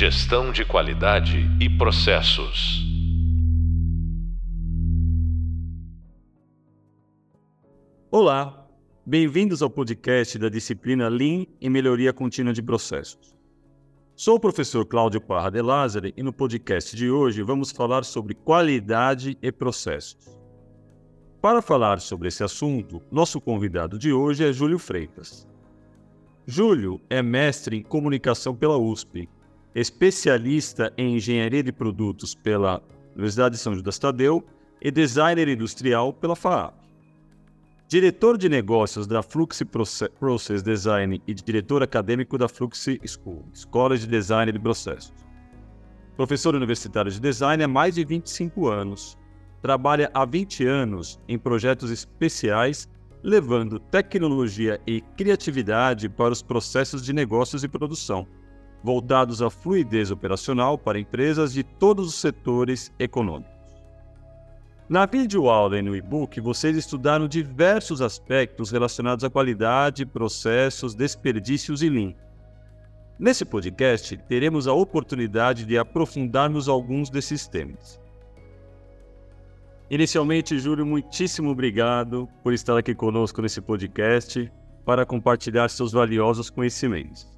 Gestão de qualidade e processos. Olá, bem-vindos ao podcast da disciplina Lean e Melhoria Contínua de Processos. Sou o professor Cláudio Parra de Lázari e no podcast de hoje vamos falar sobre qualidade e processos. Para falar sobre esse assunto, nosso convidado de hoje é Júlio Freitas. Júlio é mestre em comunicação pela USP, especialista em engenharia de produtos pela Universidade de São Judas Tadeu e designer industrial pela FAAP. Diretor de negócios da Flux Process Design e diretor acadêmico da Flux School, Escola de Design de Processos. Professor universitário de design há mais de 25 anos. Trabalha há 20 anos em projetos especiais levando tecnologia e criatividade para os processos de negócios e produção, voltados à fluidez operacional para empresas de todos os setores econômicos. Na videoaula e no e-book, vocês estudaram diversos aspectos relacionados à qualidade, processos, desperdícios e Lean. Nesse podcast, teremos a oportunidade de aprofundarmos alguns desses temas. Inicialmente, Júlio, muitíssimo obrigado por estar aqui conosco nesse podcast para compartilhar seus valiosos conhecimentos.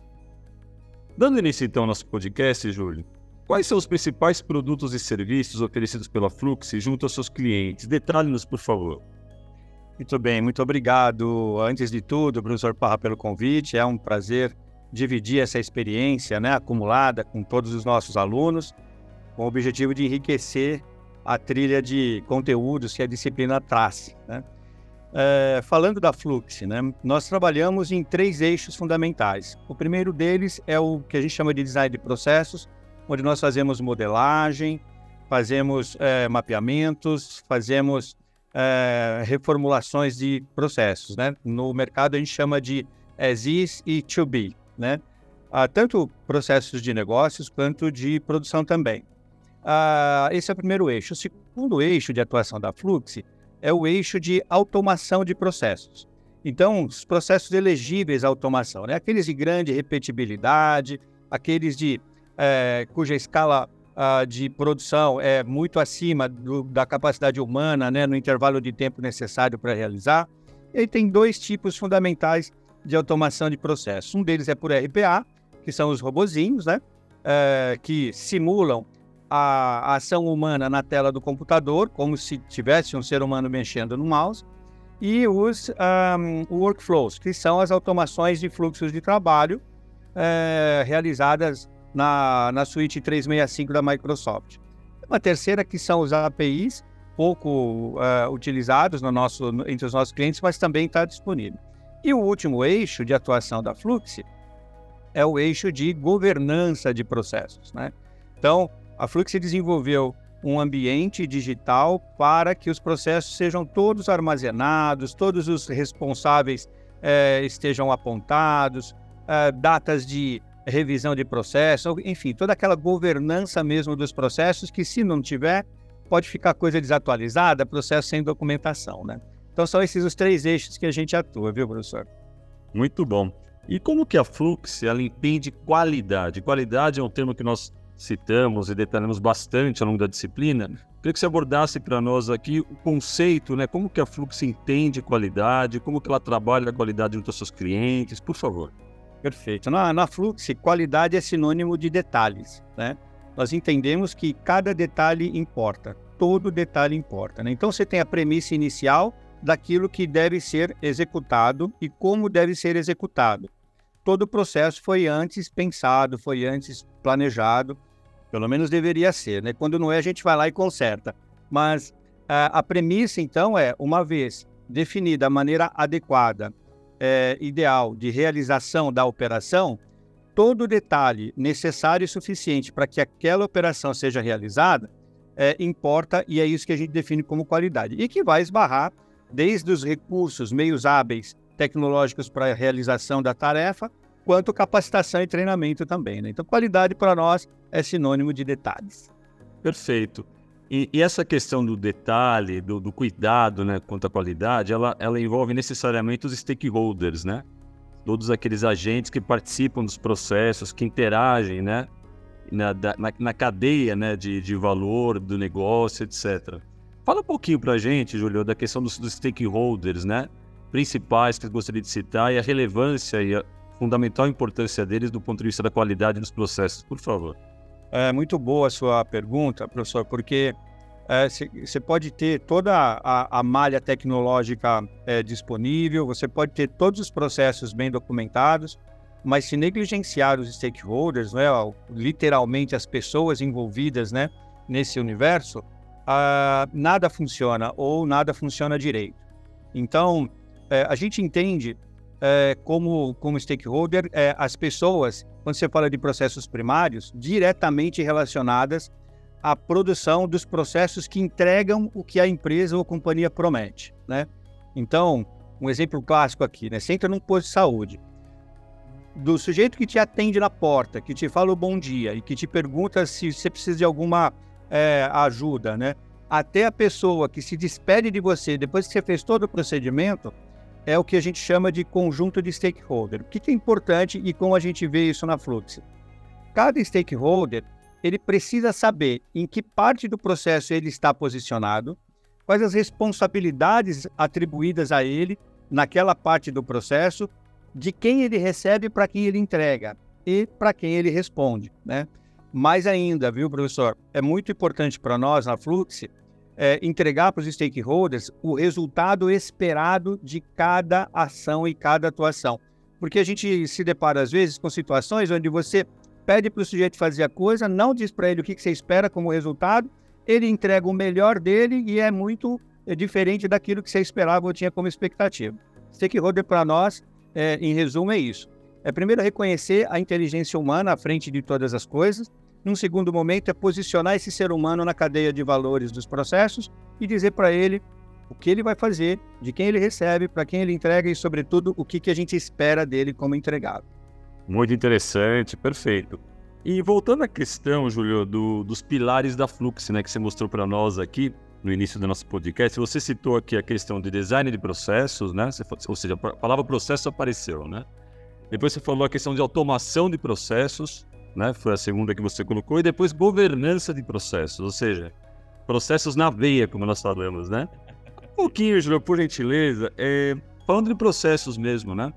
Dando início então ao nosso podcast, Júlio, quais são os principais produtos e serviços oferecidos pela Flux junto aos seus clientes? Detalhe-nos, por favor. Muito bem, muito obrigado. Antes de tudo, professor Parra, pelo convite. É um prazer dividir essa experiência né, acumulada com todos os nossos alunos, com o objetivo de enriquecer a trilha de conteúdos que a disciplina traz. Né? É, falando da Flux, né, nós trabalhamos em três eixos fundamentais. O primeiro deles é o que a gente chama de design de processos, onde nós fazemos modelagem, fazemos é, mapeamentos, fazemos é, reformulações de processos. Né? No mercado a gente chama de as is e to be, né? Ah, tanto processos de negócios quanto de produção também. Ah, esse é o primeiro eixo. O segundo eixo de atuação da Flux é o eixo de automação de processos. Então, os processos elegíveis à automação, né? aqueles de grande repetibilidade, aqueles de é, cuja escala ah, de produção é muito acima do, da capacidade humana, né? no intervalo de tempo necessário para realizar. E tem dois tipos fundamentais de automação de processos. Um deles é por RPA, que são os robozinhos, né? É, que simulam a ação humana na tela do computador, como se tivesse um ser humano mexendo no mouse, e os um, workflows, que são as automações de fluxos de trabalho é, realizadas na, na suíte 365 da Microsoft. Uma terceira que são os APIs, pouco uh, utilizados no nosso, entre os nossos clientes, mas também está disponível. E o último eixo de atuação da Flux é o eixo de governança de processos. Né? Então, a Flux desenvolveu um ambiente digital para que os processos sejam todos armazenados, todos os responsáveis eh, estejam apontados, eh, datas de revisão de processo, enfim, toda aquela governança mesmo dos processos que, se não tiver, pode ficar coisa desatualizada, processo sem documentação, né? Então são esses os três eixos que a gente atua, viu, professor? Muito bom. E como que a Flux ela entende qualidade? Qualidade é um termo que nós citamos e detalhamos bastante ao longo da disciplina, queria que você abordasse para nós aqui o conceito, né? Como que a Flux entende qualidade, como que ela trabalha a qualidade junto aos seus clientes, por favor. Perfeito. Na, na Flux, qualidade é sinônimo de detalhes, né? Nós entendemos que cada detalhe importa, todo detalhe importa, né? Então você tem a premissa inicial daquilo que deve ser executado e como deve ser executado. Todo o processo foi antes pensado, foi antes planejado, pelo menos deveria ser, né? Quando não é, a gente vai lá e conserta. Mas a, a premissa, então, é, uma vez definida a maneira adequada, é, ideal de realização da operação, todo detalhe necessário e suficiente para que aquela operação seja realizada é, importa e é isso que a gente define como qualidade. E que vai esbarrar desde os recursos, meios hábeis tecnológicos para a realização da tarefa, quanto capacitação e treinamento também. Né? Então, qualidade para nós é sinônimo de detalhes. Perfeito. E, e essa questão do detalhe, do, do, cuidado né, quanto à qualidade, ela, ela envolve necessariamente os stakeholders, né? Todos aqueles agentes que participam dos processos, que interagem, né? na, na, na cadeia né, de, de valor do negócio, etc. Fala um pouquinho para a gente, Júlio, da questão dos, dos stakeholders, né? Principais que eu gostaria de citar e a relevância e a fundamental importância deles do ponto de vista da qualidade dos processos, por favor. É muito boa a sua pergunta, professor, porque você é, pode ter toda a, a malha tecnológica é, disponível, você pode ter todos os processos bem documentados, mas se negligenciar os stakeholders, né, literalmente as pessoas envolvidas né, nesse universo, nada funciona ou nada funciona direito. Então, é, a gente entende é, como, como stakeholder é, as pessoas, quando você fala de processos primários, diretamente relacionadas à produção dos processos que entregam o que a empresa ou a companhia promete. Né? Então, um exemplo clássico aqui, né? você entra num posto de saúde, do sujeito que te atende na porta, que te fala o bom dia e que te pergunta se você precisa de alguma é, ajuda, né? Até a pessoa que se despede de você depois que você fez todo o procedimento, é o que a gente chama de conjunto de stakeholder. O que é importante e como a gente vê isso na Flux? Cada stakeholder ele precisa saber em que parte do processo ele está posicionado, quais as responsabilidades atribuídas a ele naquela parte do processo, de quem ele recebe para quem ele entrega e para quem ele responde, né? Mais ainda, viu, professor? É muito importante para nós na Flux é, entregar para os stakeholders o resultado esperado de cada ação e cada atuação. Porque a gente se depara, às vezes, com situações onde você pede para o sujeito fazer a coisa, não diz para ele o que, que você espera como resultado, ele entrega o melhor dele e é muito é, diferente daquilo que você esperava ou tinha como expectativa. Stakeholder para nós, é, em resumo, é isso. É primeiro reconhecer a inteligência humana à frente de todas as coisas, num segundo momento, é posicionar esse ser humano na cadeia de valores dos processos e dizer para ele o que ele vai fazer, de quem ele recebe, para quem ele entrega e, sobretudo, o que, que a gente espera dele como entregado. Muito interessante, perfeito. E voltando à questão, Júlio, do, dos pilares da Flux, né, que você mostrou para nós aqui no início do nosso podcast, você citou aqui a questão de design de processos, né? Você, ou seja, a palavra processo apareceu, né? Depois você falou a questão de automação de processos, né? Foi a segunda que você colocou, e depois governança de processos, ou seja, processos na veia, como nós falamos, né? Um pouquinho, Júlio, por gentileza, é, falando de processos mesmo, né?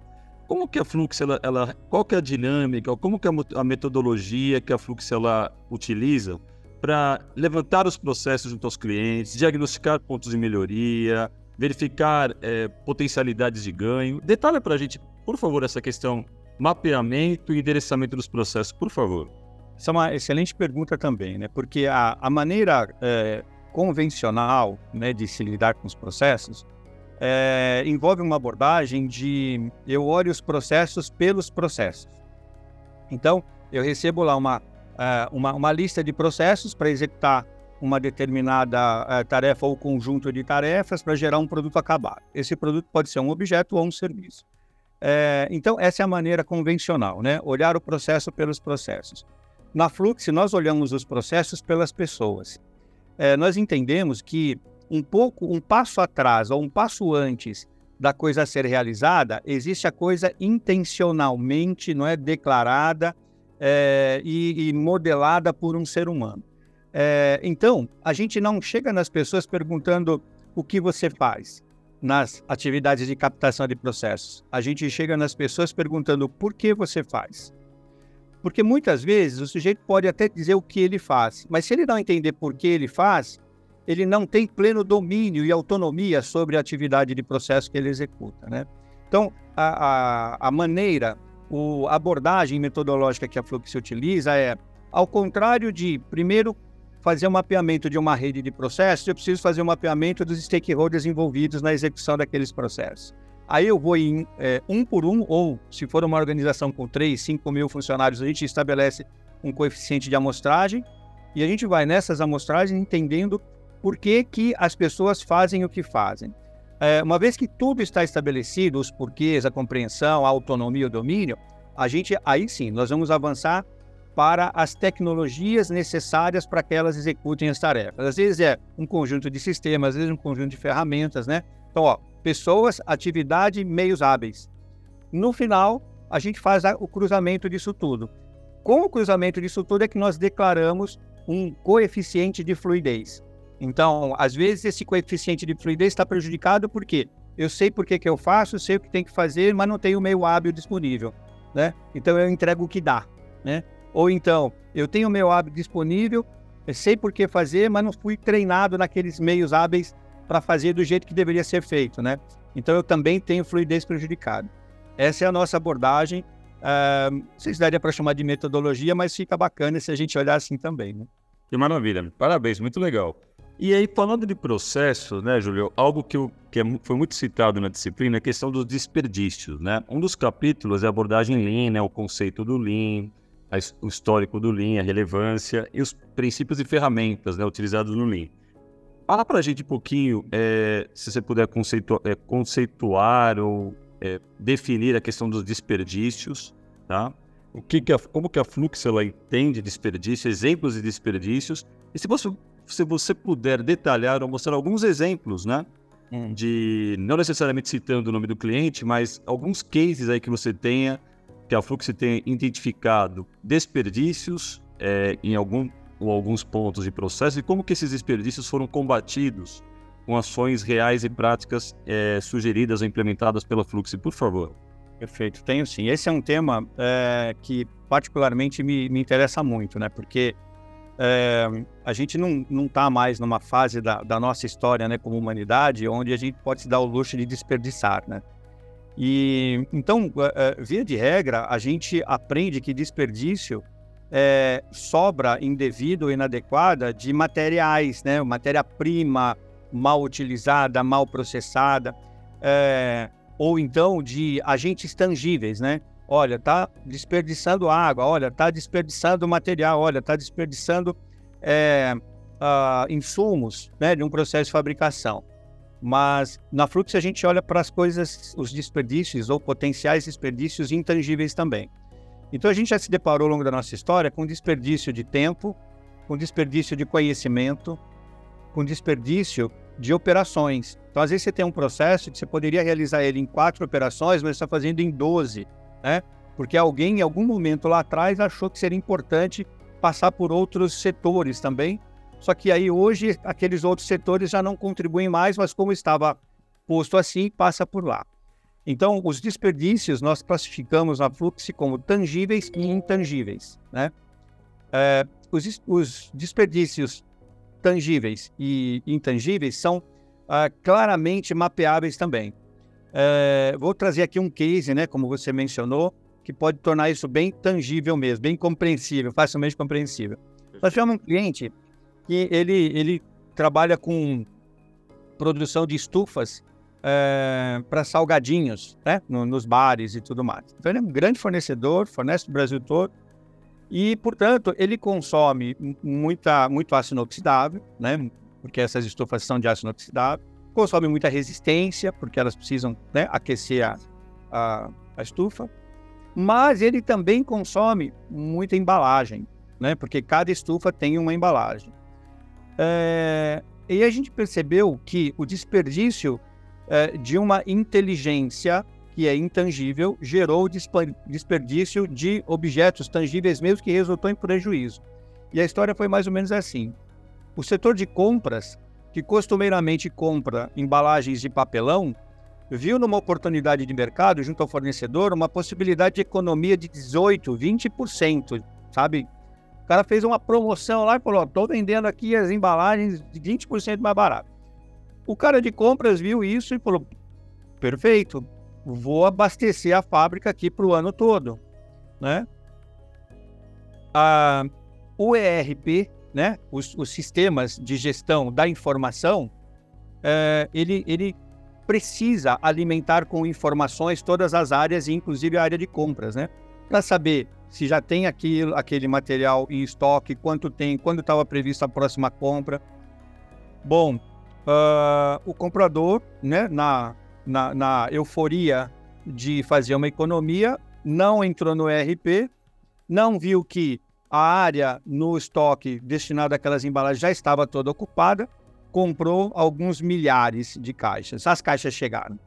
Como que a Flux, ela, ela, qual que é a dinâmica, como que é a metodologia que a Flux ela utiliza para levantar os processos junto aos clientes, diagnosticar pontos de melhoria, verificar é, potencialidades de ganho. Detalhe para a gente, por favor, essa questão mapeamento e endereçamento dos processos, por favor? Essa é uma excelente pergunta também, né? Porque a, a maneira é, convencional né, de se lidar com os processos é, envolve uma abordagem de eu olho os processos pelos processos. Então, eu recebo lá uma, é, uma, uma lista de processos para executar uma determinada é, tarefa ou conjunto de tarefas para gerar um produto acabado. Esse produto pode ser um objeto ou um serviço. É, então, essa é a maneira convencional, né? Olhar o processo pelos processos. Na Flux, nós olhamos os processos pelas pessoas. É, nós entendemos que um pouco, um passo atrás ou um passo antes da coisa ser realizada, existe a coisa intencionalmente, não é declarada é, e, e, modelada por um ser humano. É, então, a gente não chega nas pessoas perguntando o que você faz nas atividades de captação de processos. A gente chega nas pessoas perguntando por que você faz. Porque muitas vezes o sujeito pode até dizer o que ele faz, mas se ele não entender por que ele faz, ele não tem pleno domínio e autonomia sobre a atividade de processo que ele executa. Né? Então, a, a, a maneira, a abordagem metodológica que a Flux utiliza é, ao contrário de, primeiro, fazer um mapeamento de uma rede de processos, eu preciso fazer um mapeamento dos stakeholders envolvidos na execução daqueles processos. Aí eu vou em é, um por um, ou se for uma organização com 3, 5 mil funcionários, a gente estabelece um coeficiente de amostragem e a gente vai nessas amostragens entendendo por que, que as pessoas fazem o que fazem. É, uma vez que tudo está estabelecido, os porquês, a compreensão, a autonomia, o domínio, a gente aí sim, nós vamos avançar para as tecnologias necessárias para que elas executem as tarefas. Às vezes é um conjunto de sistemas, às vezes um conjunto de ferramentas, né? Então, ó, pessoas, atividade, meios hábeis. No final, a gente faz o cruzamento disso tudo. com o cruzamento disso tudo é que nós declaramos um coeficiente de fluidez. Então, às vezes, esse coeficiente de fluidez está prejudicado porque eu sei por que, que eu faço, sei o que tem que fazer, mas não tenho o meio hábil disponível. Né? Então, eu entrego o que dá. Né? Ou então, eu tenho meu hábil disponível, eu sei por que fazer, mas não fui treinado naqueles meios hábeis para fazer do jeito que deveria ser feito. Né? Então, eu também tenho fluidez prejudicada. Essa é a nossa abordagem. Uh, não sei se daria para chamar de metodologia, mas fica bacana se a gente olhar assim também. Né? Que maravilha. Parabéns, muito legal. E aí, falando de processo, né, Júlio, algo que, eu, que é, foi muito citado na disciplina é a questão dos desperdícios, né? Um dos capítulos é a abordagem Lean, né, o conceito do Lean, o histórico do Lean, a relevância e os princípios e ferramentas né, utilizados no Lean. Fala para a gente um pouquinho, é, se você puder conceitu é, conceituar ou é, definir a questão dos desperdícios, tá? O que, que a, como que a Flux ela entende desperdício, exemplos de desperdícios, e se você se você puder detalhar ou mostrar alguns exemplos, né? Hum. De, não necessariamente citando o nome do cliente, mas alguns cases aí que você tenha, que a Flux tenha identificado desperdícios é, em algum ou alguns pontos de processo e como que esses desperdícios foram combatidos com ações reais e práticas é, sugeridas ou implementadas pela Flux, por favor. Perfeito, tenho sim. Esse é um tema é, que particularmente me, me interessa muito, né? Porque é, a gente não está mais numa fase da, da, nossa história, né, como humanidade, onde a gente pode se dar o luxo de desperdiçar, né? E então, é, via de regra, a gente aprende que desperdício é, sobra indevida ou inadequada de materiais, né? Matéria-prima mal utilizada, mal processada, é, ou então de agentes tangíveis, né? olha, está desperdiçando água, olha, está desperdiçando material, olha, está desperdiçando é, insumos né, de um processo de fabricação. Mas na Flux a gente olha para as coisas, os desperdícios ou potenciais desperdícios intangíveis também. Então a gente já se deparou ao longo da nossa história com desperdício de tempo, com desperdício de conhecimento, com desperdício de operações. Então, às vezes, você tem um processo que você poderia realizar ele em quatro operações, mas está fazendo em 12 né? Porque alguém em algum momento lá atrás achou que seria importante passar por outros setores também. Só que aí hoje aqueles outros setores já não contribuem mais, mas como estava posto assim, passa por lá. Então, os desperdícios nós classificamos na Flux como tangíveis e intangíveis. Né? É, os, os, desperdícios tangíveis e intangíveis são ah, claramente mapeáveis também. É, vou trazer aqui um case, né, como você mencionou, que pode tornar isso bem tangível mesmo, bem compreensível, facilmente compreensível. Nós tivemos um cliente que ele, ele trabalha com produção de estufas é, para salgadinhos, né, no, nos bares e tudo mais. Então ele é um grande fornecedor, fornece o Brasil todo, e, portanto, ele consome muita, muito ácido inoxidável, né, porque essas estufas são de ácido inoxidável, consomem muita resistência, porque elas precisam né, aquecer a, a, a, estufa, mas ele também consome muita embalagem, né, porque cada estufa tem uma embalagem. É, e a gente percebeu que o desperdício é, de uma inteligência que é intangível gerou desperdício de objetos tangíveis mesmo que resultou em prejuízo. E a história foi mais ou menos assim. O setor de compras que costumeiramente compra embalagens de papelão, viu numa oportunidade de mercado junto ao fornecedor uma possibilidade de economia de 18, 20%, sabe? O cara fez uma promoção lá e falou: "Estou vendendo aqui as embalagens de 20% mais barato". O cara de compras viu isso e falou: "Perfeito, vou abastecer a fábrica aqui para o ano todo", né? Ah, o ERP né, os, os sistemas de gestão da informação, é, ele, ele precisa alimentar com informações todas as áreas, inclusive a área de compras, né? Para saber se já tem aquilo, aquele material em estoque, quanto tem, quando estava prevista a próxima compra. Bom, uh, o comprador, né, na, na, na euforia de fazer uma economia, não entrou no ERP, não viu que a área no estoque destinado àquelas embalagens já estava toda ocupada, comprou alguns milhares de caixas. As caixas chegaram.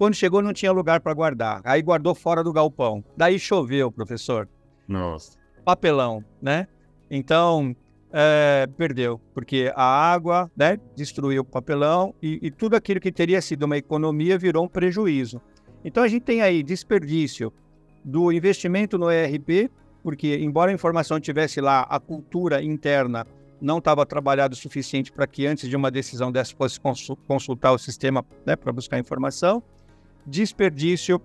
Quando chegou, não tinha lugar para guardar. Aí guardou fora do galpão. Daí choveu, professor. Nossa. papelão, né? Então, é, perdeu, porque a água né, destruiu o papelão e, e tudo aquilo que teria sido uma economia virou um prejuízo. Então, a gente tem aí desperdício do investimento no ERP, porque, embora a informação tivesse lá, a cultura interna não estava trabalhado o suficiente para que antes de uma decisão dessa fosse consultar o sistema né, para buscar informação. Desperdício,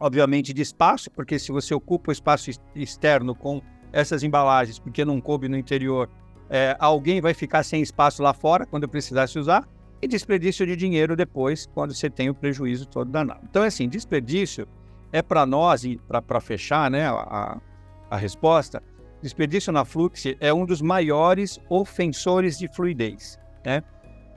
obviamente, de espaço, porque se você ocupa o espaço externo com essas embalagens, porque não coube no interior, é, alguém vai ficar sem espaço lá fora quando precisasse usar. E desperdício de dinheiro depois, quando você tem o prejuízo todo danado. Então, é assim, desperdício é para nós, e para fechar né, a, a resposta, desperdício na Flux é um dos maiores ofensores de fluidez. Né?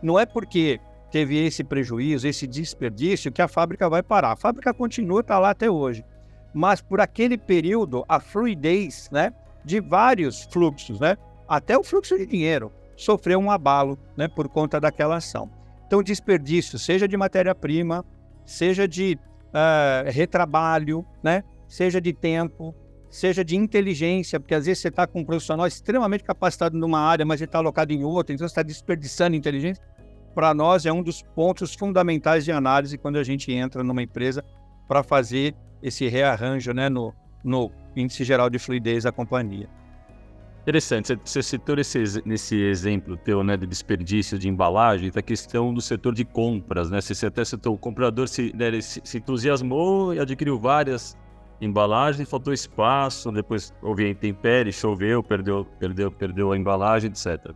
Não é porque teve esse prejuízo, esse desperdício, que a fábrica vai parar. A fábrica continua, está lá até hoje. Mas por aquele período, a fluidez né, de vários fluxos, né, até o fluxo de dinheiro, sofreu um abalo né, por conta daquela ação. Então, desperdício, seja de matéria-prima, seja de uh, retrabalho, né? seja de tempo, seja de inteligência, porque às vezes você está com um profissional extremamente capacitado numa área, mas ele está alocado em outra, então você está desperdiçando inteligência. Para nós é um dos pontos fundamentais de análise quando a gente entra numa empresa para fazer esse rearranjo né, no, no índice geral de fluidez da companhia. Interessante, você citou esse, nesse exemplo teu, né, de desperdício de embalagem, a questão do setor de compras, né? Você até citou, o comprador se, né, se, se entusiasmou e adquiriu várias embalagens, faltou espaço, depois houve a intempérie, choveu, perdeu, perdeu, perdeu a embalagem, etc.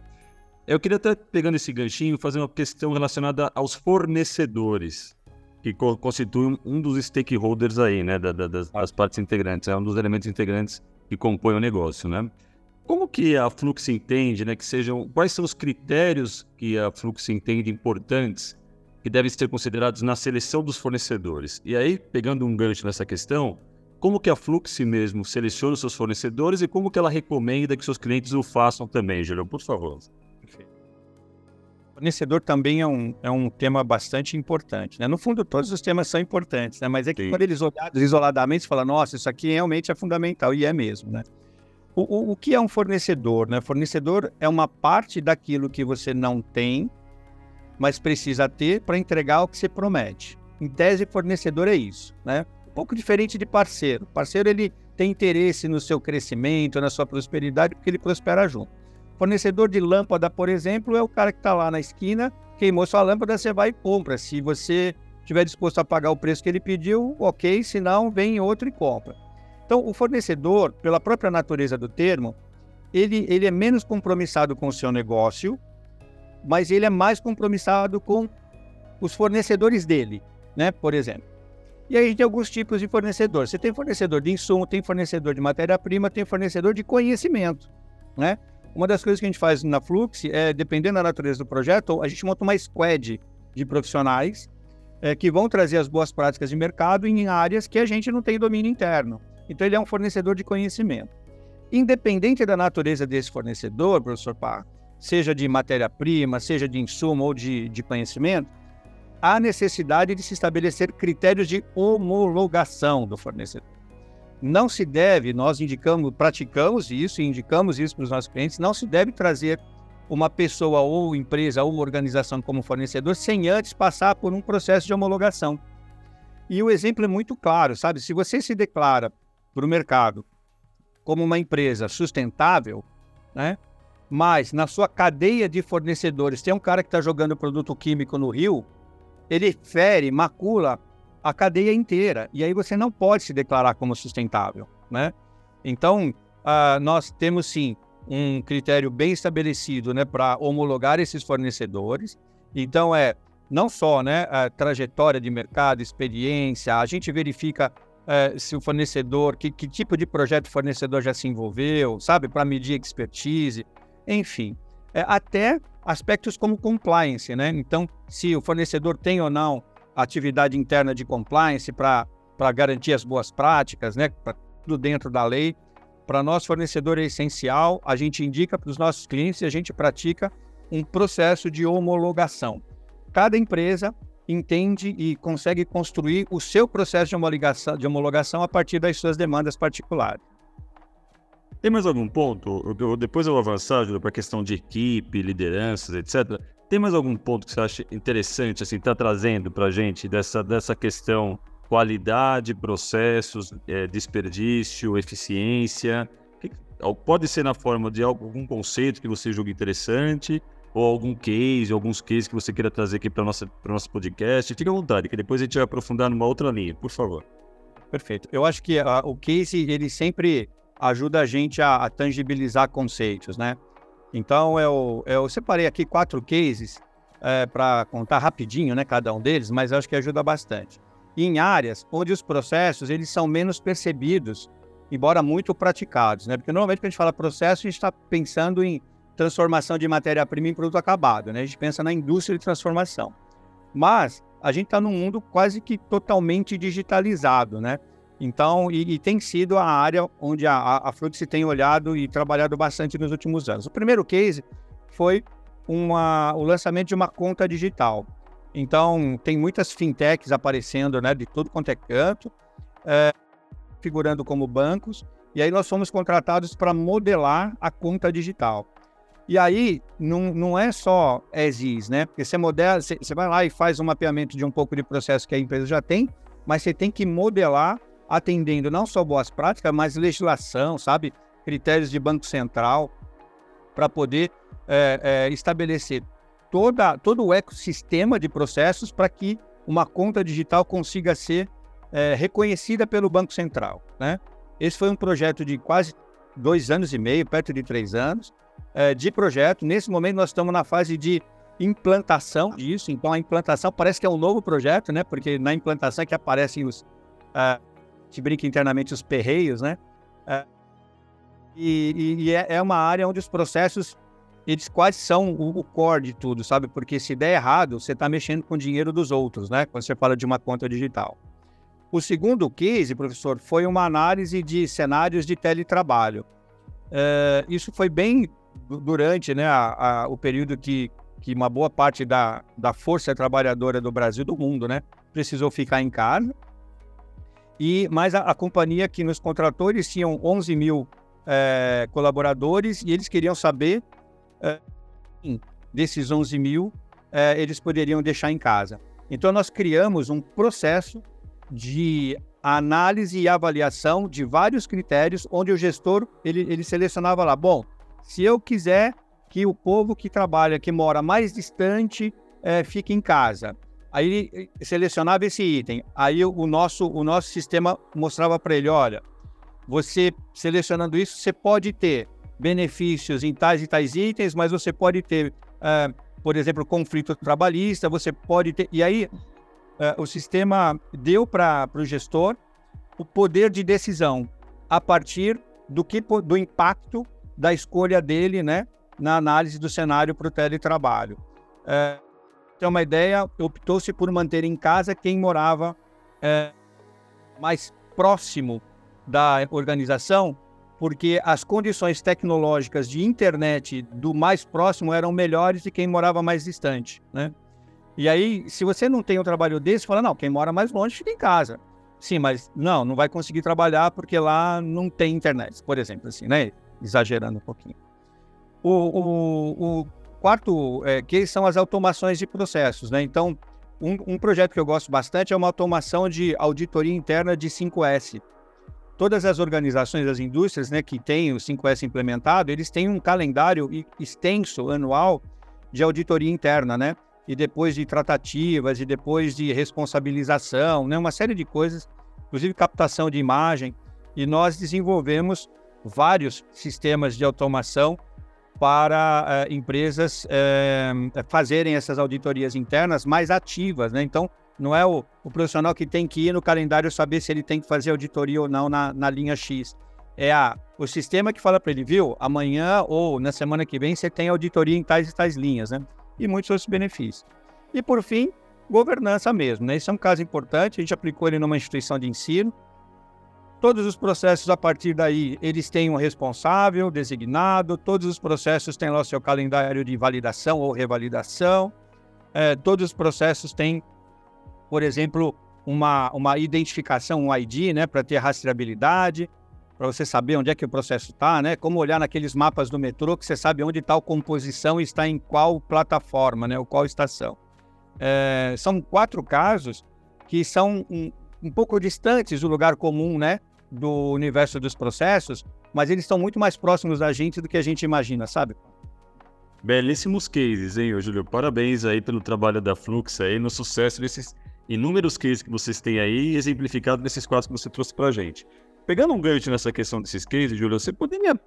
Eu queria até, pegando esse ganchinho, fazer uma questão relacionada aos fornecedores, que co constituem um dos stakeholders aí, né, da, da, das, das partes integrantes, é um dos elementos integrantes que compõem o negócio, né? Como que a Flux entende, né, que sejam, quais são os critérios que a Flux entende importantes que devem ser considerados na seleção dos fornecedores? E aí, pegando um gancho nessa questão, como que a Flux mesmo seleciona os seus fornecedores e como que ela recomenda que seus clientes o façam também, Júlio, por favor. Fornecedor também é um, é um tema bastante importante. Né? No fundo, todos os temas são importantes, né? mas é que Sim. quando eles olhados isoladamente, você fala, nossa, isso aqui realmente é fundamental, e é mesmo. Né? O, o, o, que é um fornecedor? Né? Fornecedor é uma parte daquilo que você não tem, mas precisa ter para entregar o que você promete. Em tese, fornecedor é isso. Né? Um pouco diferente de parceiro. Parceiro ele tem interesse no seu crescimento, na sua prosperidade, porque ele prospera junto. Fornecedor de lâmpada, por exemplo, é o cara que está lá na esquina, queimou sua lâmpada, você vai e compra. Se você estiver disposto a pagar o preço que ele pediu, ok, se não, vem outro e compra. Então, o fornecedor, pela própria natureza do termo, ele, ele é menos compromissado com o seu negócio, mas ele é mais compromissado com os fornecedores dele, né? Por exemplo. E aí tem alguns tipos de fornecedor. Você tem fornecedor de insumo, tem fornecedor de matéria-prima, tem fornecedor de conhecimento, né? Uma das coisas que a gente faz na Flux é, dependendo da natureza do projeto, a gente monta uma squad de profissionais é, que vão trazer as boas práticas de mercado em áreas que a gente não tem domínio interno. Então, ele é um fornecedor de conhecimento. Independente da natureza desse fornecedor, professor Parra, seja de matéria-prima, seja de insumo ou de, de conhecimento, há necessidade de se estabelecer critérios de homologação do fornecedor. Não se deve, nós indicamos, praticamos isso e indicamos isso para os nossos clientes, não se deve trazer uma pessoa ou empresa ou organização como fornecedor sem antes passar por um processo de homologação. E o exemplo é muito claro, sabe? Se você se declara para o mercado como uma empresa sustentável, né? mas na sua cadeia de fornecedores tem um cara que está jogando produto químico no rio, ele fere, macula a cadeia inteira. E aí você não pode se declarar como sustentável. Né? Então, uh, nós temos sim um critério bem estabelecido né, para homologar esses fornecedores. Então, é não só né, a trajetória de mercado, experiência, a gente verifica é, se o fornecedor, que, que tipo de projeto o fornecedor já se envolveu, sabe, para medir expertise, enfim. É, até aspectos como compliance, né? Então, se o fornecedor tem ou não atividade interna de compliance para garantir as boas práticas, né? Pra, tudo dentro da lei. Para nós, fornecedor é essencial, a gente indica para os nossos clientes e a gente pratica um processo de homologação. Cada empresa entende e consegue construir o seu processo de homologação, de homologação a partir das suas demandas particulares. Tem mais algum ponto? Eu, depois eu vou avançar para a questão de equipe, lideranças, etc. Tem mais algum ponto que você acha interessante, assim, tá trazendo para gente dessa, dessa questão qualidade, processos, é, desperdício, eficiência? Pode ser na forma de algum conceito que você julga interessante, ou algum case, alguns cases que você queira trazer aqui para o nosso podcast. Fique à vontade, que depois a gente vai aprofundar numa outra linha, por favor. Perfeito. Eu acho que a, o case, ele sempre ajuda a gente a, a tangibilizar conceitos, né? Então, eu, eu separei aqui quatro cases é, para contar rapidinho, né, cada um deles, mas acho que ajuda bastante. Em áreas onde os processos eles são menos percebidos, embora muito praticados, né? Porque normalmente quando a gente fala processo, a gente está pensando em transformação de matéria-prima em produto acabado, né? A gente pensa na indústria de transformação. Mas a gente está num mundo quase que totalmente digitalizado, né? Então, e, e, tem sido a área onde a, a Flux tem olhado e trabalhado bastante nos últimos anos. O primeiro case foi uma, o lançamento de uma conta digital. Então, tem muitas fintechs aparecendo né, de todo quanto é canto, é, figurando como bancos, e aí nós fomos contratados para modelar a conta digital. E aí, não, não é só as is, né? Porque você modela, você, você vai lá e faz um mapeamento de um pouco de processo que a empresa já tem, mas você tem que modelar atendendo não só boas práticas, mas legislação, sabe? Critérios de Banco Central, para poder é, é, estabelecer toda, todo o ecossistema de processos para que uma conta digital consiga ser é, reconhecida pelo Banco Central. Né? Esse foi um projeto de quase dois anos e meio, perto de três anos, de projeto. Nesse momento, nós estamos na fase de implantação disso. Então, a implantação parece que é um novo projeto, né? Porque na implantação é que aparecem os, uh, gente brinca internamente os perreios, né? É, e, e é, é, uma área onde os processos, eles quase são o, core de tudo, sabe? Porque se der errado, você está mexendo com o dinheiro dos outros, né? Quando você fala de uma conta digital. O segundo case, professor, foi uma análise de cenários de teletrabalho. É, isso foi bem durante né, a, a, o período que, que uma boa parte da, da força trabalhadora do Brasil, do mundo, né, precisou ficar em casa. E, mas a, a companhia que nos contratou, eles tinham 11 mil é, colaboradores e eles queriam saber é, desses 11 mil é, eles poderiam deixar em casa. Então nós criamos um processo de análise e avaliação de vários critérios, onde o gestor ele, ele selecionava lá, bom, se eu quiser que o povo que trabalha, que mora mais distante, é, fique em casa, Aí ele eh, selecionava esse item. Aí o nosso, o nosso sistema mostrava para ele: olha, você selecionando isso, você pode ter benefícios em tais e tais itens, mas você pode ter, uh, por exemplo, conflito trabalhista, você pode ter. E aí uh, o sistema deu para o gestor o poder de decisão a partir do, que, do impacto da escolha dele né, na análise do cenário para o teletrabalho. Uh, ter uma ideia, optou-se por manter em casa quem morava é, mais próximo da organização, porque as condições tecnológicas de internet do mais próximo eram melhores de quem morava mais distante, né? E aí, se você não tem um trabalho desse, fala, não, quem mora mais longe fica em casa. Sim, mas não, não vai conseguir trabalhar porque lá não tem internet, por exemplo, assim, né? Exagerando um pouquinho. O, o, o quarto é, que são as automações de processos, né? Então, um, um, projeto que eu gosto bastante é uma automação de auditoria interna de 5S. Todas as organizações das indústrias né, que têm o 5S implementado, eles têm um calendário extenso, anual, de auditoria interna, né? E depois de tratativas, e depois de responsabilização, né? Uma série de coisas, inclusive captação de imagem. E nós desenvolvemos vários sistemas de automação para uh, empresas uh, fazerem essas auditorias internas mais ativas, né? Então, não é o, o, profissional que tem que ir no calendário saber se ele tem que fazer auditoria ou não na, na linha X. É a, o sistema que fala para ele, viu, amanhã ou na semana que vem você tem auditoria em tais e tais linhas, né? E muitos outros benefícios. E por fim, governança mesmo, né? Esse é um caso importante, a gente aplicou ele numa instituição de ensino, Todos os processos, a partir daí, eles têm um responsável designado, todos os processos têm lá o seu calendário de validação ou revalidação, é, todos os processos têm, por exemplo, uma, uma identificação, um ID, né, para ter rastreabilidade. para você saber onde é que o processo está, né? Como olhar naqueles mapas do metrô que você sabe onde está a composição está em qual plataforma, né? Ou qual estação. É, são quatro casos que são um, um pouco distantes do lugar comum, né? Do universo dos processos, mas eles estão muito mais próximos da gente do que a gente imagina, sabe? Belíssimos cases, hein, Júlio? Parabéns aí pelo trabalho da Flux aí, no sucesso desses inúmeros cases que vocês têm aí, exemplificado nesses quatro que você trouxe pra gente. Pegando um gancho nessa questão desses cases, Júlio, você poderia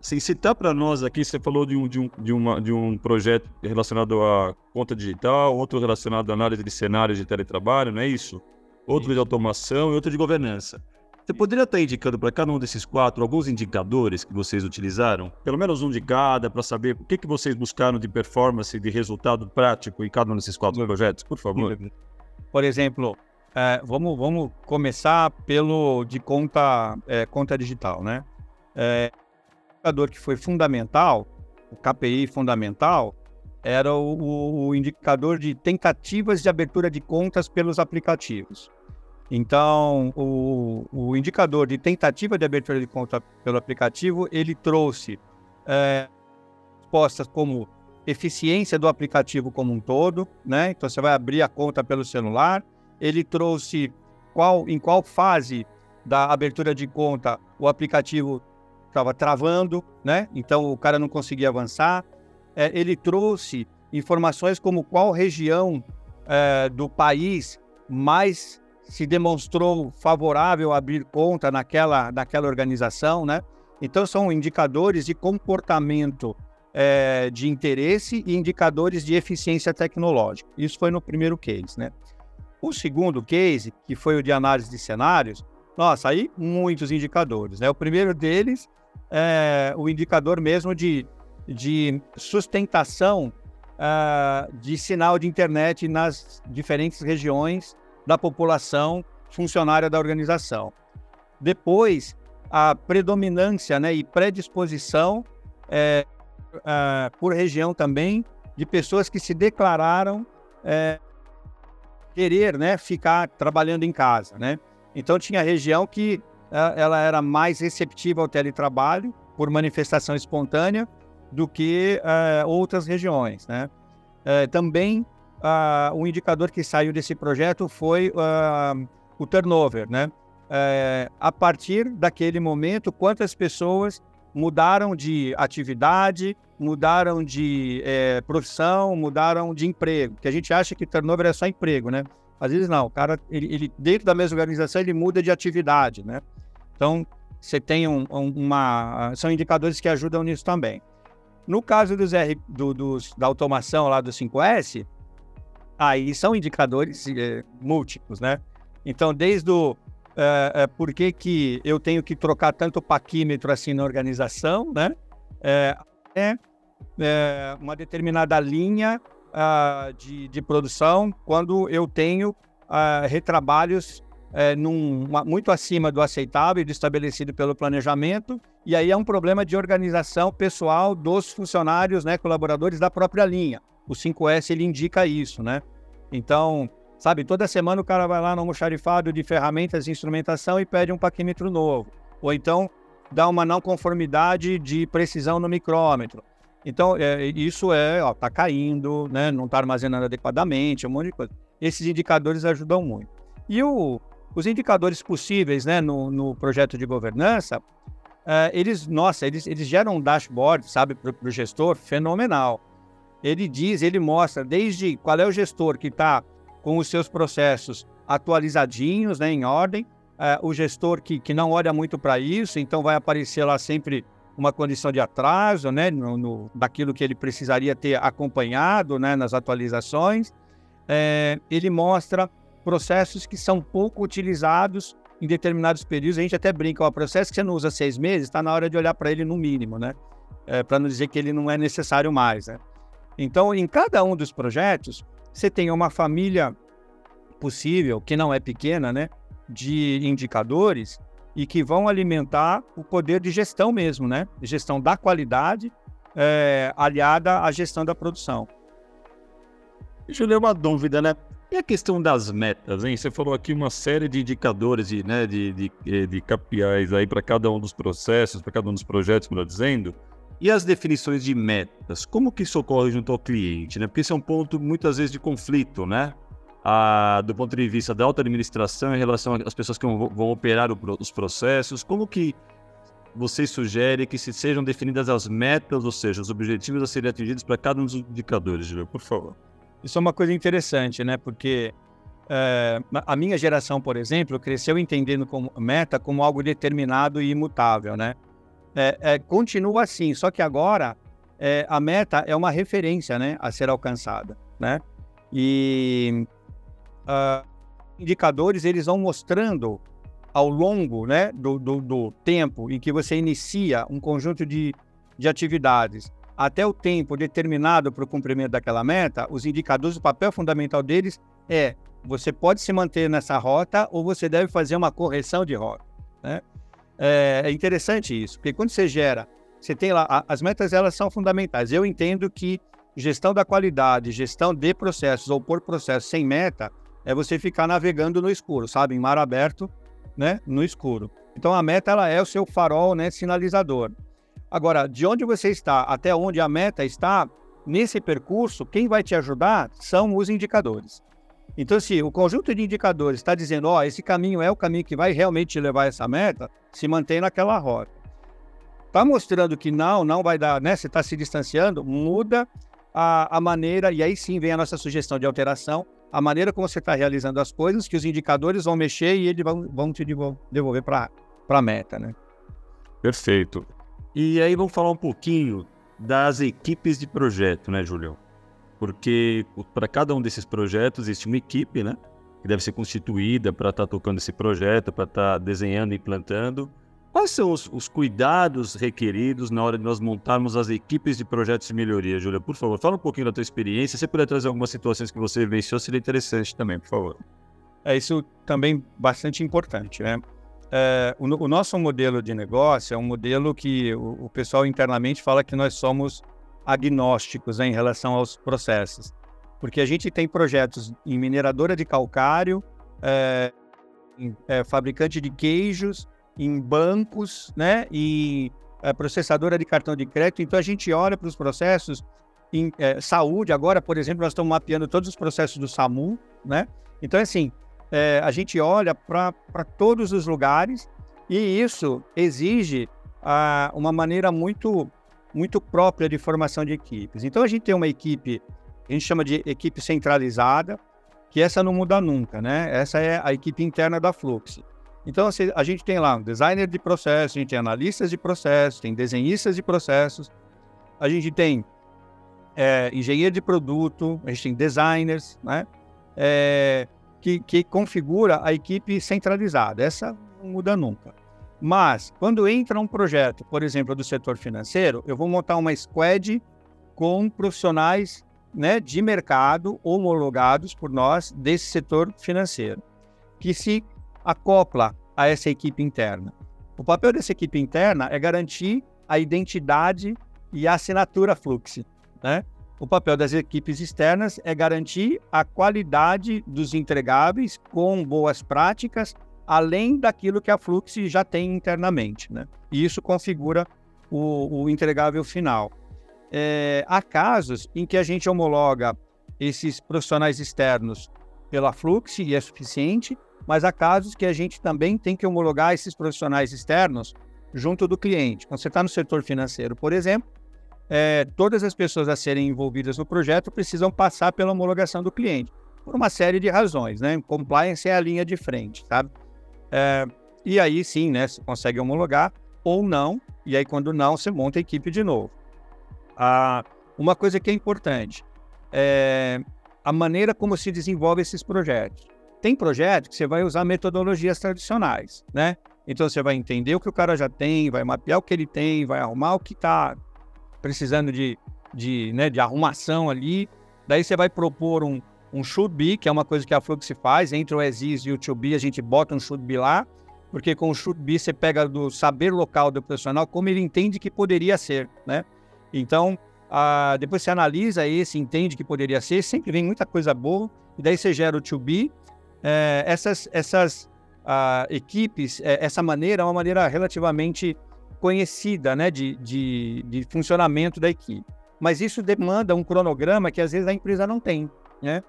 assim, citar para nós aqui, você falou de um, de, um, de, uma, de um projeto relacionado à conta digital, outro relacionado à análise de cenários de teletrabalho, não é isso? Outro de automação e outro de governança. Você poderia estar indicando para cada um desses quatro alguns indicadores que vocês utilizaram? Pelo menos um de cada, para saber o que, que vocês buscaram de performance, de resultado prático em cada um desses quatro projetos, por favor. Por exemplo, é, vamos, vamos começar pelo de conta, é, conta digital, né? É, o indicador que foi fundamental, o KPI fundamental, era o, o indicador de tentativas de abertura de contas pelos aplicativos. Então, o, o, indicador de tentativa de abertura de conta pelo aplicativo, ele trouxe é, respostas como eficiência do aplicativo como um todo, né? Então, você vai abrir a conta pelo celular. Ele trouxe qual, em qual fase da abertura de conta o aplicativo estava travando, né? Então, o cara não conseguia avançar. É, ele trouxe informações como qual região é, do país mais se demonstrou favorável a abrir conta naquela, naquela organização, né? Então, são indicadores de comportamento é, de interesse e indicadores de eficiência tecnológica. Isso foi no primeiro case, né? O segundo case, que foi o de análise de cenários, nossa, aí muitos indicadores, né? O primeiro deles é o indicador mesmo de, de sustentação uh, de sinal de internet nas diferentes regiões da população funcionária da organização. Depois, a predominância né, e predisposição é, é, por região também de pessoas que se declararam é, querer né, ficar trabalhando em casa. Né? Então, tinha região que é, ela era mais receptiva ao teletrabalho por manifestação espontânea do que é, outras regiões. Né? É, também um indicador que saiu desse projeto foi o turnover, né? É, a partir daquele momento, quantas pessoas mudaram de atividade, mudaram de é, profissão, mudaram de emprego. Que a gente acha que turnover é só emprego, né? Às vezes não. O cara, ele, ele dentro da mesma organização, ele muda de atividade, né? Então, você tem um, uma... São indicadores que ajudam nisso também. No caso dos R, do, dos, da automação lá do 5S, aí são indicadores é, múltiplos, né? Então, desde o é, por que, que eu tenho que trocar tanto paquímetro assim na organização, né? É, é uma determinada linha uh, de, de, produção quando eu tenho uh, retrabalhos num, uma, muito acima do aceitável e do estabelecido pelo planejamento, e aí é um problema de organização pessoal dos funcionários, né, colaboradores da própria linha. O 5S ele indica isso, né? Então, sabe, toda semana o cara vai lá no almoxarifado de ferramentas e instrumentação e pede um paquímetro novo. Ou então dá uma não conformidade de precisão no micrômetro. Então, é, isso é, ó, tá caindo, né? Não está armazenando adequadamente, um monte de coisa. Esses indicadores ajudam muito. E o, os indicadores possíveis, né, no, no projeto de governança, é, eles, nossa, eles, eles geram um dashboard, sabe, para o gestor fenomenal ele diz, ele mostra desde qual é o gestor que está com os seus processos atualizadinhos, né, em ordem, é, o gestor que, que não olha muito para isso, então vai aparecer lá sempre uma condição de atraso, né, no, no, daquilo que ele precisaria ter acompanhado, né, nas atualizações. É, ele mostra processos que são pouco utilizados em determinados períodos. A gente até brinca, o processo que você não usa seis meses, está na hora de olhar para ele no mínimo, né, é, para não dizer que ele não é necessário mais, né. Então, em cada um dos projetos, você tem uma família possível, que não é pequena, né, de indicadores e que vão alimentar o poder de gestão mesmo, né? Gestão da qualidade é, aliada à gestão da produção. Deixa ler uma dúvida, né? E a questão das metas, hein? Você falou aqui uma série de indicadores de, né, de, de, eh, de KPIs aí para cada um dos processos, para cada um dos projetos, melhor dizendo. E as definições de metas, como que isso ocorre junto ao cliente, né? Porque esse é um ponto muitas vezes de conflito, né? Ah, do ponto de vista da alta administração em relação às pessoas que vão, operar os processos, como que você sugere que se sejam definidas as metas, ou seja, os objetivos a serem atingidos para cada um dos indicadores, Júlio, por favor? Isso é uma coisa interessante, né? Porque é, a minha geração, por exemplo, cresceu entendendo como meta como algo determinado e imutável, né? É, é, continua assim, só que agora é, a meta é uma referência, né, a ser alcançada, né? E uh, indicadores eles vão mostrando ao longo, né, do, do, do tempo em que você inicia um conjunto de, de atividades até o tempo determinado para o cumprimento daquela meta, os indicadores, o papel fundamental deles é você pode se manter nessa rota ou você deve fazer uma correção de rota. Né? É, é interessante isso, porque quando você gera, você tem lá, as metas elas são fundamentais. Eu entendo que gestão da qualidade, gestão de processos ou por processo sem meta, é você ficar navegando no escuro, sabe? Em mar aberto, né? No escuro. Então a meta ela é o seu farol, né? Sinalizador. Agora, de onde você está até onde a meta está, nesse percurso, quem vai te ajudar são os indicadores. Então, se o conjunto de indicadores está dizendo, ó, oh, esse caminho é o caminho que vai realmente te levar a essa meta, se mantém naquela rota. Está mostrando que não, não vai dar, né? Você está se distanciando, muda a, a maneira, e aí sim vem a nossa sugestão de alteração, a maneira como você está realizando as coisas, que os indicadores vão mexer e eles vão, vão te devolver para a meta, né? Perfeito. E aí vamos falar um pouquinho das equipes de projeto, né, Julião? Porque para cada um desses projetos existe uma equipe, né? Que deve ser constituída para estar tá tocando esse projeto, para estar tá desenhando e implantando. Quais são os, os, cuidados requeridos na hora de nós montarmos as equipes de projetos de melhoria, Júlia? Por favor, fala um pouquinho da tua experiência. Se você puder trazer algumas situações que você vivenciou, seria interessante também, por favor. É isso também bastante importante, né? é, o, o, nosso modelo de negócio é um modelo que o, o, pessoal internamente fala que nós somos agnósticos né, em relação aos processos. Porque a gente tem projetos em mineradora de calcário, é, em, é, fabricante de queijos, em bancos, né, e é, processadora de cartão de crédito. Então a gente olha para os processos em é, saúde. Agora, por exemplo, nós estamos mapeando todos os processos do SAMU, né? Então, assim, é, a gente olha para todos os lugares e isso exige ah, uma maneira muito, muito própria de formação de equipes. Então a gente tem uma equipe, a gente chama de equipe centralizada, que essa não muda nunca, né? Essa é a equipe interna da Flux. Então a gente tem lá um designer de processos, a gente tem analistas de processos, tem desenhistas de processos, a gente tem é, engenheiro de produto, a gente tem designers, né? É, que, que configura a equipe centralizada. Essa não muda nunca. Mas, quando entra um projeto, por exemplo, do setor financeiro, eu vou montar uma squad com profissionais né, de mercado homologados por nós desse setor financeiro, que se acopla a essa equipe interna. O papel dessa equipe interna é garantir a identidade e a assinatura Flux. Né? O papel das equipes externas é garantir a qualidade dos entregáveis com boas práticas, além daquilo que a Flux já tem internamente. Né? E isso configura o, o entregável final. É, há casos em que a gente homologa esses profissionais externos pela Flux e é suficiente, mas há casos que a gente também tem que homologar esses profissionais externos junto do cliente. Quando você está no setor financeiro, por exemplo, é, todas as pessoas a serem envolvidas no projeto precisam passar pela homologação do cliente, por uma série de razões, né? Compliance é a linha de frente, sabe? É, e aí sim, né, você consegue homologar ou não, e aí quando não, você monta a equipe de novo. Ah, uma coisa que é importante é a maneira como se desenvolve esses projetos. Tem projeto que você vai usar metodologias tradicionais, né? Então você vai entender o que o cara já tem, vai mapear o que ele tem, vai arrumar o que está precisando de, de, né, de arrumação ali. Daí você vai propor um, um should be, que é uma coisa que a Flux faz, entre o exist e o to be, a gente bota um should be lá, porque com o should be você pega do saber local do profissional como ele entende que poderia ser, né? Então, depois você analisa esse, entende que poderia ser, sempre vem muita coisa boa, e daí você gera o to be. É, essas essas uh, equipes, é, essa maneira é uma maneira relativamente conhecida né, de, de, de funcionamento da equipe. Mas isso demanda um cronograma que às vezes a empresa não tem. Né?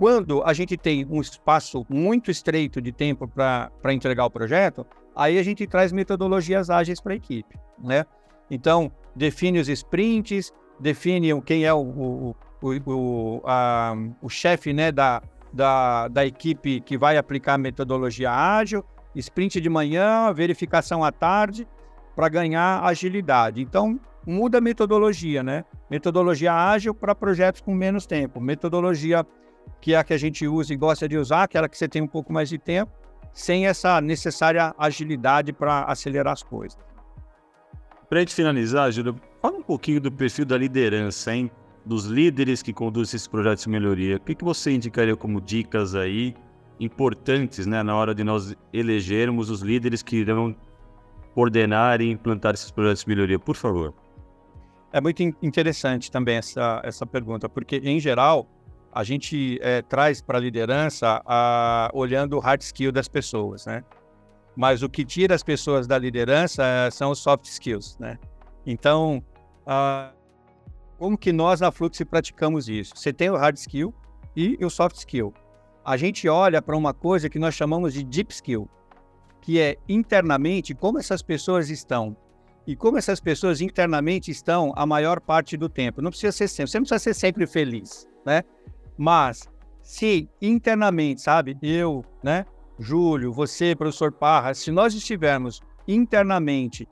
Quando a gente tem um espaço muito estreito de tempo para entregar o projeto, aí a gente traz metodologias ágeis para a equipe. Né? Então, define os sprints, define quem é o, o, o, o, o chefe né, da, da, da equipe que vai aplicar a metodologia ágil, sprint de manhã, verificação à tarde, para ganhar agilidade. Então, muda a metodologia, né? Metodologia ágil para projetos com menos tempo. Metodologia que é a que a gente usa e gosta de usar, aquela que você tem um pouco mais de tempo, sem essa necessária agilidade para acelerar as coisas. Para a gente finalizar, Júlio, fala um pouquinho do perfil da liderança, hein? Dos líderes que conduzem esses projetos de melhoria. O que, que você indicaria como dicas aí importantes né, na hora de nós elegermos os líderes que irão coordenar e implantar esses projetos de melhoria? Por favor. É muito interessante também essa, essa pergunta, porque, em geral, a gente é, traz para a liderança olhando o hard skill das pessoas, né? Mas o que tira as pessoas da liderança eh, são os soft skills, né? Então, como que nós na Flux praticamos isso? Você tem o hard skill e o soft skill. A gente olha para uma coisa que nós chamamos de deep skill, que é internamente como essas pessoas estão e como essas pessoas internamente estão a maior parte do tempo. Não precisa ser sempre, você não precisa ser sempre feliz, né? Mas se internamente, sabe, eu, né, Júlio, você, professor Parra, se nós estivermos internamente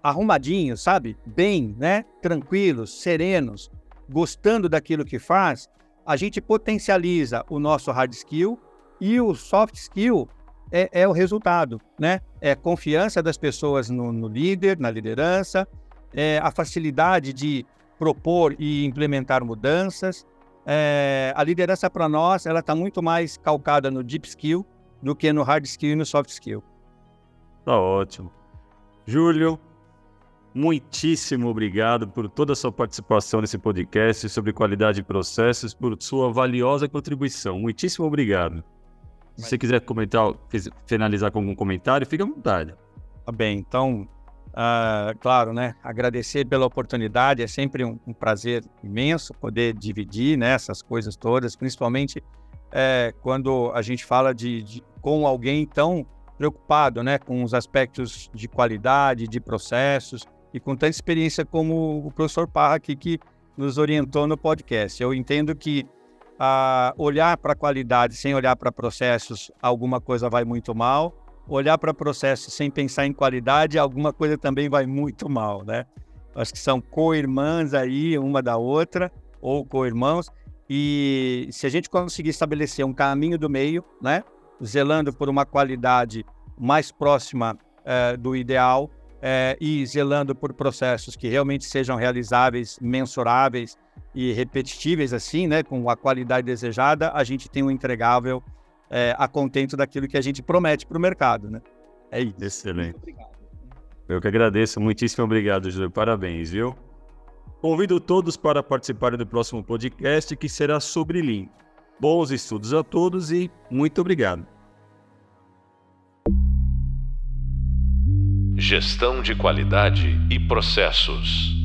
arrumadinhos, sabe, bem, né, tranquilos, serenos, gostando daquilo que faz, a gente potencializa o nosso hard skill e o soft skill é, é o resultado, né? É confiança das pessoas no, no líder, na liderança, é a facilidade de propor e implementar mudanças, é, a liderança para nós ela está muito mais calcada no deep skill do que no hard skill e no soft skill. Tá ótimo. Júlio, muitíssimo obrigado por toda a sua participação nesse podcast sobre qualidade de processos, por sua valiosa contribuição. Muitíssimo obrigado. Se você quiser comentar, finalizar com algum comentário, fique à vontade. Tá bem, então Uh, claro, né? Agradecer pela oportunidade, é sempre um, um prazer imenso poder dividir né, essas coisas todas, principalmente é, quando a gente fala de, de, com alguém tão preocupado né, com os aspectos de qualidade, de processos e com tanta experiência como o professor Parra aqui que nos orientou no podcast. Eu entendo que uh, olhar para a qualidade sem olhar para processos, alguma coisa vai muito mal olhar para processos sem pensar em qualidade, alguma coisa também vai muito mal, né? Acho que são co-irmãs aí, uma da outra, ou co-irmãos, e se a gente conseguir estabelecer um caminho do meio, né? Zelando por uma qualidade mais próxima é, do ideal é, e zelando por processos que realmente sejam realizáveis, mensuráveis e repetitíveis, assim, né? Com a qualidade desejada, a gente tem um entregável é, a contento daquilo que a gente promete para o mercado, né? É isso. Excelente. Eu que agradeço. Muitíssimo obrigado, Júlio. Parabéns, viu? Convido todos para participarem do próximo podcast, que será sobre Lean. Bons estudos a todos e muito obrigado. Gestão de qualidade e processos.